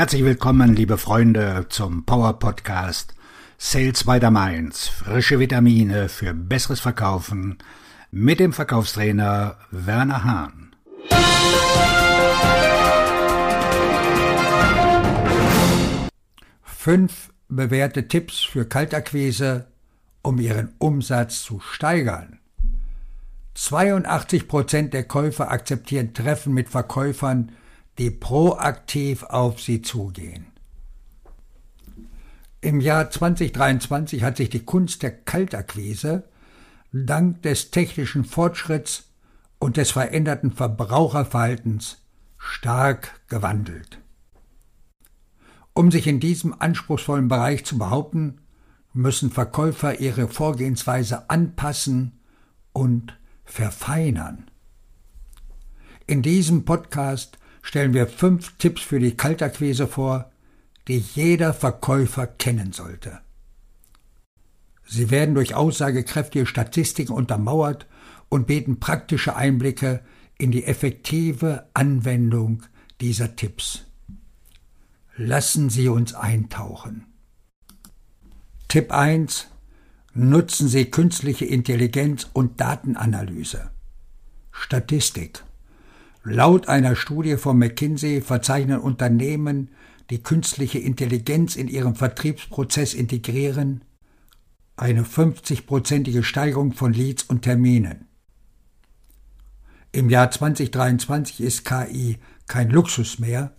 Herzlich willkommen, liebe Freunde, zum Power Podcast Sales by the Mainz. Frische Vitamine für besseres Verkaufen mit dem Verkaufstrainer Werner Hahn. Fünf bewährte Tipps für Kaltakquise, um Ihren Umsatz zu steigern. 82 Prozent der Käufer akzeptieren Treffen mit Verkäufern, die proaktiv auf sie zugehen. Im Jahr 2023 hat sich die Kunst der Kaltakquise dank des technischen Fortschritts und des veränderten Verbraucherverhaltens stark gewandelt. Um sich in diesem anspruchsvollen Bereich zu behaupten, müssen Verkäufer ihre Vorgehensweise anpassen und verfeinern. In diesem Podcast stellen wir fünf Tipps für die Kaltakquise vor, die jeder Verkäufer kennen sollte. Sie werden durch aussagekräftige Statistiken untermauert und bieten praktische Einblicke in die effektive Anwendung dieser Tipps. Lassen Sie uns eintauchen. Tipp 1. Nutzen Sie künstliche Intelligenz und Datenanalyse. Statistik. Laut einer Studie von McKinsey verzeichnen Unternehmen, die künstliche Intelligenz in ihrem Vertriebsprozess integrieren, eine 50-prozentige Steigerung von Leads und Terminen. Im Jahr 2023 ist KI kein Luxus mehr,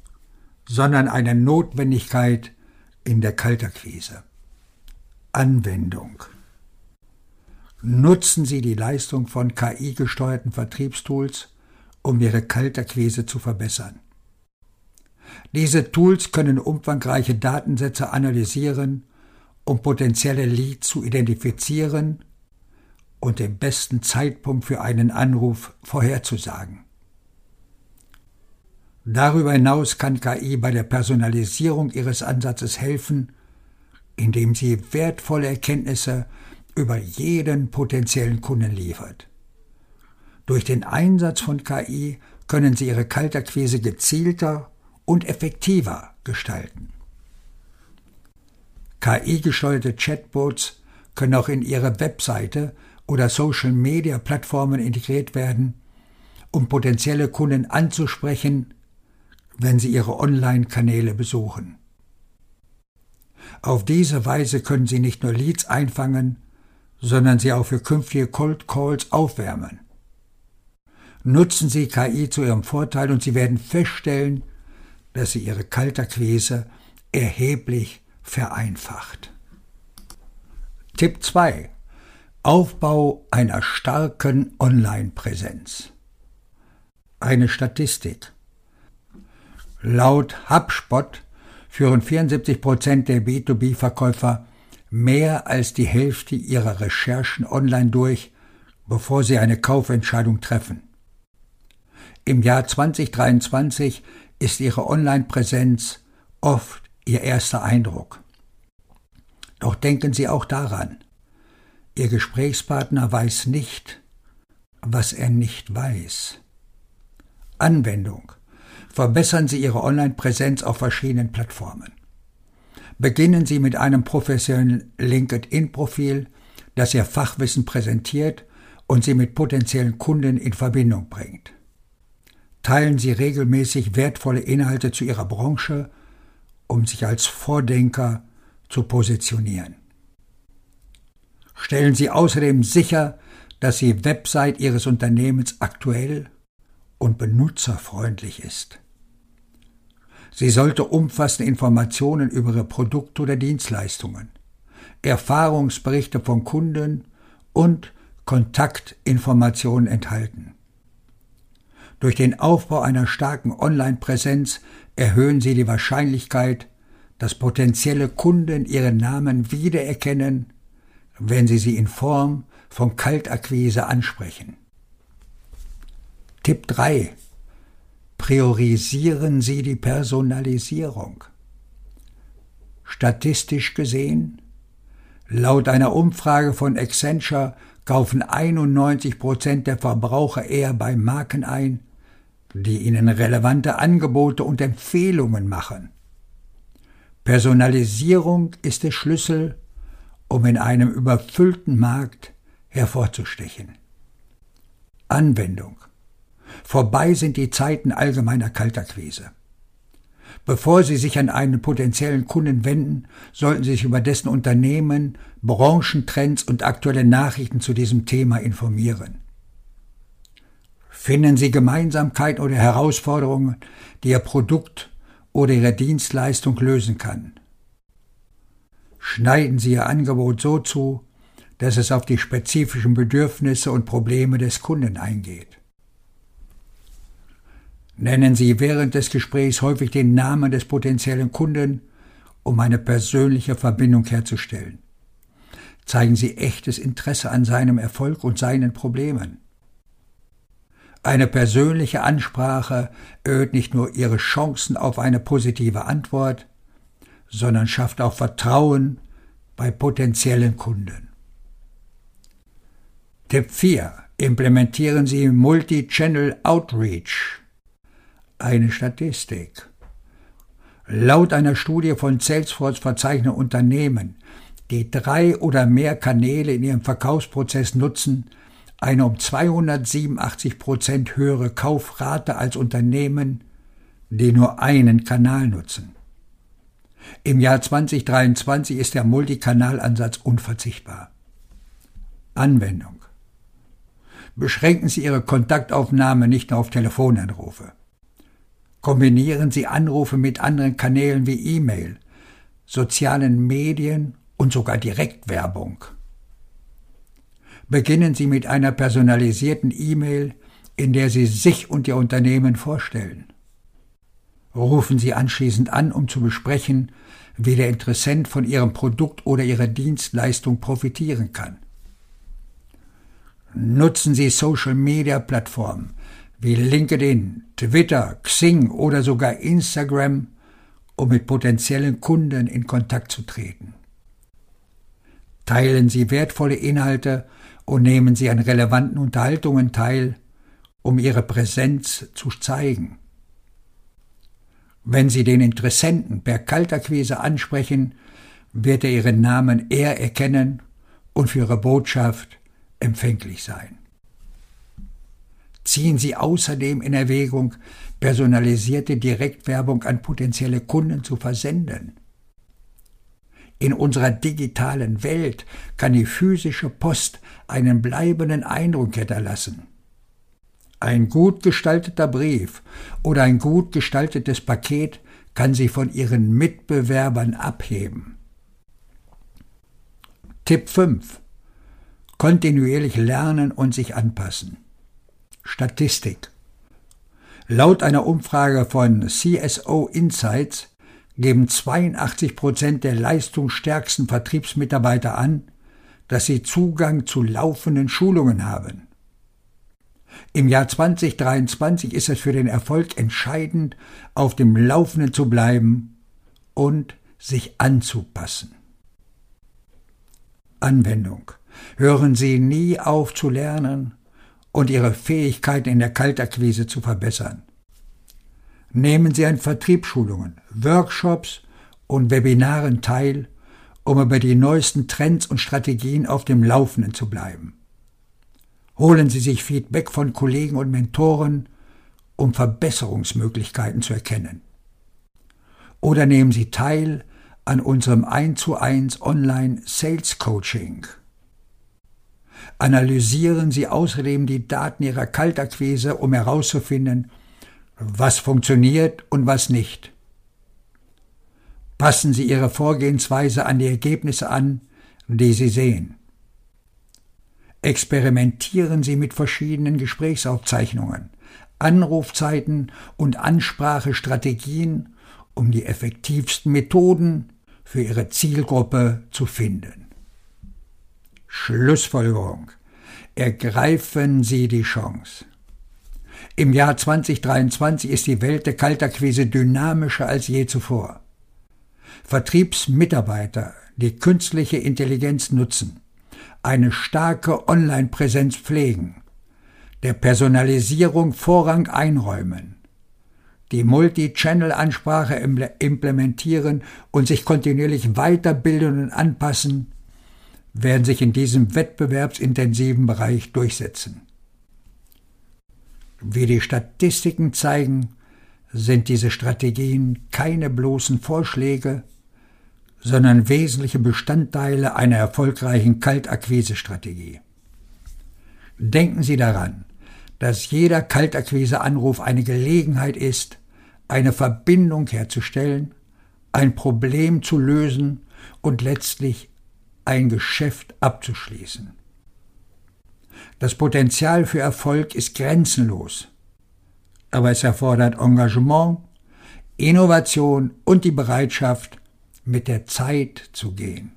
sondern eine Notwendigkeit in der Kalterkrise. Anwendung. Nutzen Sie die Leistung von KI-gesteuerten Vertriebstools um ihre Kaltakquise zu verbessern. Diese Tools können umfangreiche Datensätze analysieren, um potenzielle Leads zu identifizieren und den besten Zeitpunkt für einen Anruf vorherzusagen. Darüber hinaus kann KI bei der Personalisierung ihres Ansatzes helfen, indem sie wertvolle Erkenntnisse über jeden potenziellen Kunden liefert. Durch den Einsatz von KI können Sie Ihre Kaltakquise gezielter und effektiver gestalten. KI-gesteuerte Chatbots können auch in Ihre Webseite oder Social-Media-Plattformen integriert werden, um potenzielle Kunden anzusprechen, wenn sie Ihre Online-Kanäle besuchen. Auf diese Weise können Sie nicht nur Leads einfangen, sondern sie auch für künftige Cold Calls aufwärmen. Nutzen Sie KI zu Ihrem Vorteil und Sie werden feststellen, dass sie Ihre Kalterquise erheblich vereinfacht. Tipp 2. Aufbau einer starken Online-Präsenz. Eine Statistik. Laut HubSpot führen 74 Prozent der B2B-Verkäufer mehr als die Hälfte ihrer Recherchen online durch, bevor sie eine Kaufentscheidung treffen. Im Jahr 2023 ist ihre Online-Präsenz oft ihr erster Eindruck. Doch denken Sie auch daran, Ihr Gesprächspartner weiß nicht, was er nicht weiß. Anwendung. Verbessern Sie Ihre Online-Präsenz auf verschiedenen Plattformen. Beginnen Sie mit einem professionellen LinkedIn-Profil, das Ihr Fachwissen präsentiert und Sie mit potenziellen Kunden in Verbindung bringt teilen sie regelmäßig wertvolle Inhalte zu ihrer Branche, um sich als Vordenker zu positionieren. Stellen Sie außerdem sicher, dass die Website Ihres Unternehmens aktuell und benutzerfreundlich ist. Sie sollte umfassende Informationen über Ihre Produkte oder Dienstleistungen, Erfahrungsberichte von Kunden und Kontaktinformationen enthalten. Durch den Aufbau einer starken Online-Präsenz erhöhen Sie die Wahrscheinlichkeit, dass potenzielle Kunden Ihren Namen wiedererkennen, wenn Sie sie in Form von Kaltakquise ansprechen. Tipp 3. Priorisieren Sie die Personalisierung. Statistisch gesehen, laut einer Umfrage von Accenture kaufen 91 Prozent der Verbraucher eher bei Marken ein, die ihnen relevante Angebote und Empfehlungen machen, Personalisierung ist der Schlüssel, um in einem überfüllten Markt hervorzustechen. Anwendung. Vorbei sind die Zeiten allgemeiner Kaltakquise. Bevor Sie sich an einen potenziellen Kunden wenden, sollten Sie sich über dessen Unternehmen, Branchentrends und aktuelle Nachrichten zu diesem Thema informieren. Finden Sie Gemeinsamkeiten oder Herausforderungen, die Ihr Produkt oder Ihre Dienstleistung lösen kann. Schneiden Sie Ihr Angebot so zu, dass es auf die spezifischen Bedürfnisse und Probleme des Kunden eingeht. Nennen Sie während des Gesprächs häufig den Namen des potenziellen Kunden, um eine persönliche Verbindung herzustellen. Zeigen Sie echtes Interesse an seinem Erfolg und seinen Problemen. Eine persönliche Ansprache erhöht nicht nur Ihre Chancen auf eine positive Antwort, sondern schafft auch Vertrauen bei potenziellen Kunden. Tipp 4. Implementieren Sie Multi-Channel Outreach eine Statistik. Laut einer Studie von Salesforce verzeichnen Unternehmen, die drei oder mehr Kanäle in ihrem Verkaufsprozess nutzen, eine um 287 Prozent höhere Kaufrate als Unternehmen, die nur einen Kanal nutzen. Im Jahr 2023 ist der Multikanalansatz unverzichtbar. Anwendung. Beschränken Sie Ihre Kontaktaufnahme nicht nur auf Telefonanrufe. Kombinieren Sie Anrufe mit anderen Kanälen wie E-Mail, sozialen Medien und sogar Direktwerbung. Beginnen Sie mit einer personalisierten E-Mail, in der Sie sich und Ihr Unternehmen vorstellen. Rufen Sie anschließend an, um zu besprechen, wie der Interessent von Ihrem Produkt oder Ihrer Dienstleistung profitieren kann. Nutzen Sie Social-Media-Plattformen wie LinkedIn, Twitter, Xing oder sogar Instagram, um mit potenziellen Kunden in Kontakt zu treten. Teilen Sie wertvolle Inhalte und nehmen Sie an relevanten Unterhaltungen teil, um Ihre Präsenz zu zeigen. Wenn Sie den Interessenten per Kaltakquise ansprechen, wird er Ihren Namen eher erkennen und für Ihre Botschaft empfänglich sein ziehen Sie außerdem in Erwägung, personalisierte Direktwerbung an potenzielle Kunden zu versenden. In unserer digitalen Welt kann die physische Post einen bleibenden Eindruck hinterlassen. Ein gut gestalteter Brief oder ein gut gestaltetes Paket kann sie von ihren Mitbewerbern abheben. Tipp 5. Kontinuierlich lernen und sich anpassen. Statistik. Laut einer Umfrage von CSO Insights geben 82 Prozent der leistungsstärksten Vertriebsmitarbeiter an, dass sie Zugang zu laufenden Schulungen haben. Im Jahr 2023 ist es für den Erfolg entscheidend, auf dem Laufenden zu bleiben und sich anzupassen. Anwendung. Hören Sie nie auf zu lernen und ihre Fähigkeiten in der Kaltakquise zu verbessern. Nehmen Sie an Vertriebsschulungen, Workshops und Webinaren teil, um über die neuesten Trends und Strategien auf dem Laufenden zu bleiben. Holen Sie sich Feedback von Kollegen und Mentoren, um Verbesserungsmöglichkeiten zu erkennen. Oder nehmen Sie teil an unserem 1 zu 1 Online Sales Coaching analysieren Sie außerdem die Daten Ihrer Kaltakquise, um herauszufinden, was funktioniert und was nicht. Passen Sie Ihre Vorgehensweise an die Ergebnisse an, die Sie sehen. Experimentieren Sie mit verschiedenen Gesprächsaufzeichnungen, Anrufzeiten und Ansprachestrategien, um die effektivsten Methoden für Ihre Zielgruppe zu finden. Schlussfolgerung. Ergreifen Sie die Chance. Im Jahr 2023 ist die Welt der Kaltakquise dynamischer als je zuvor. Vertriebsmitarbeiter, die künstliche Intelligenz nutzen, eine starke Online-Präsenz pflegen, der Personalisierung Vorrang einräumen, die Multi-Channel-Ansprache implementieren und sich kontinuierlich weiterbilden und anpassen, werden sich in diesem wettbewerbsintensiven Bereich durchsetzen. Wie die Statistiken zeigen, sind diese Strategien keine bloßen Vorschläge, sondern wesentliche Bestandteile einer erfolgreichen Kaltakquise-Strategie. Denken Sie daran, dass jeder Kaltakquise-Anruf eine Gelegenheit ist, eine Verbindung herzustellen, ein Problem zu lösen und letztlich ein Geschäft abzuschließen. Das Potenzial für Erfolg ist grenzenlos, aber es erfordert Engagement, Innovation und die Bereitschaft, mit der Zeit zu gehen.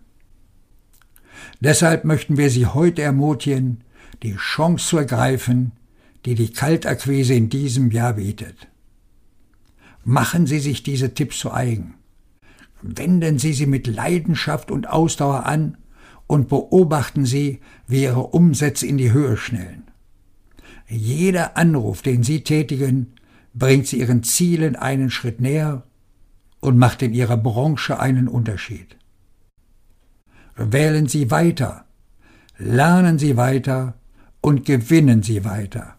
Deshalb möchten wir Sie heute ermutigen, die Chance zu ergreifen, die die Kaltakquise in diesem Jahr bietet. Machen Sie sich diese Tipps zu eigen. Wenden Sie sie mit Leidenschaft und Ausdauer an und beobachten Sie, wie Ihre Umsätze in die Höhe schnellen. Jeder Anruf, den Sie tätigen, bringt Sie Ihren Zielen einen Schritt näher und macht in Ihrer Branche einen Unterschied. Wählen Sie weiter, lernen Sie weiter und gewinnen Sie weiter.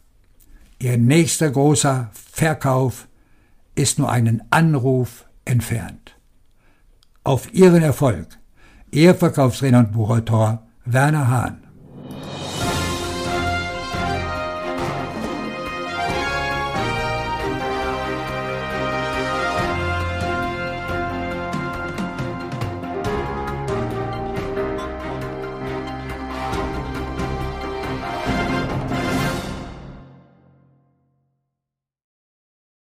Ihr nächster großer Verkauf ist nur einen Anruf entfernt. Auf Ihren Erfolg, Ihr Verkaufsredner und Buchautor Werner Hahn.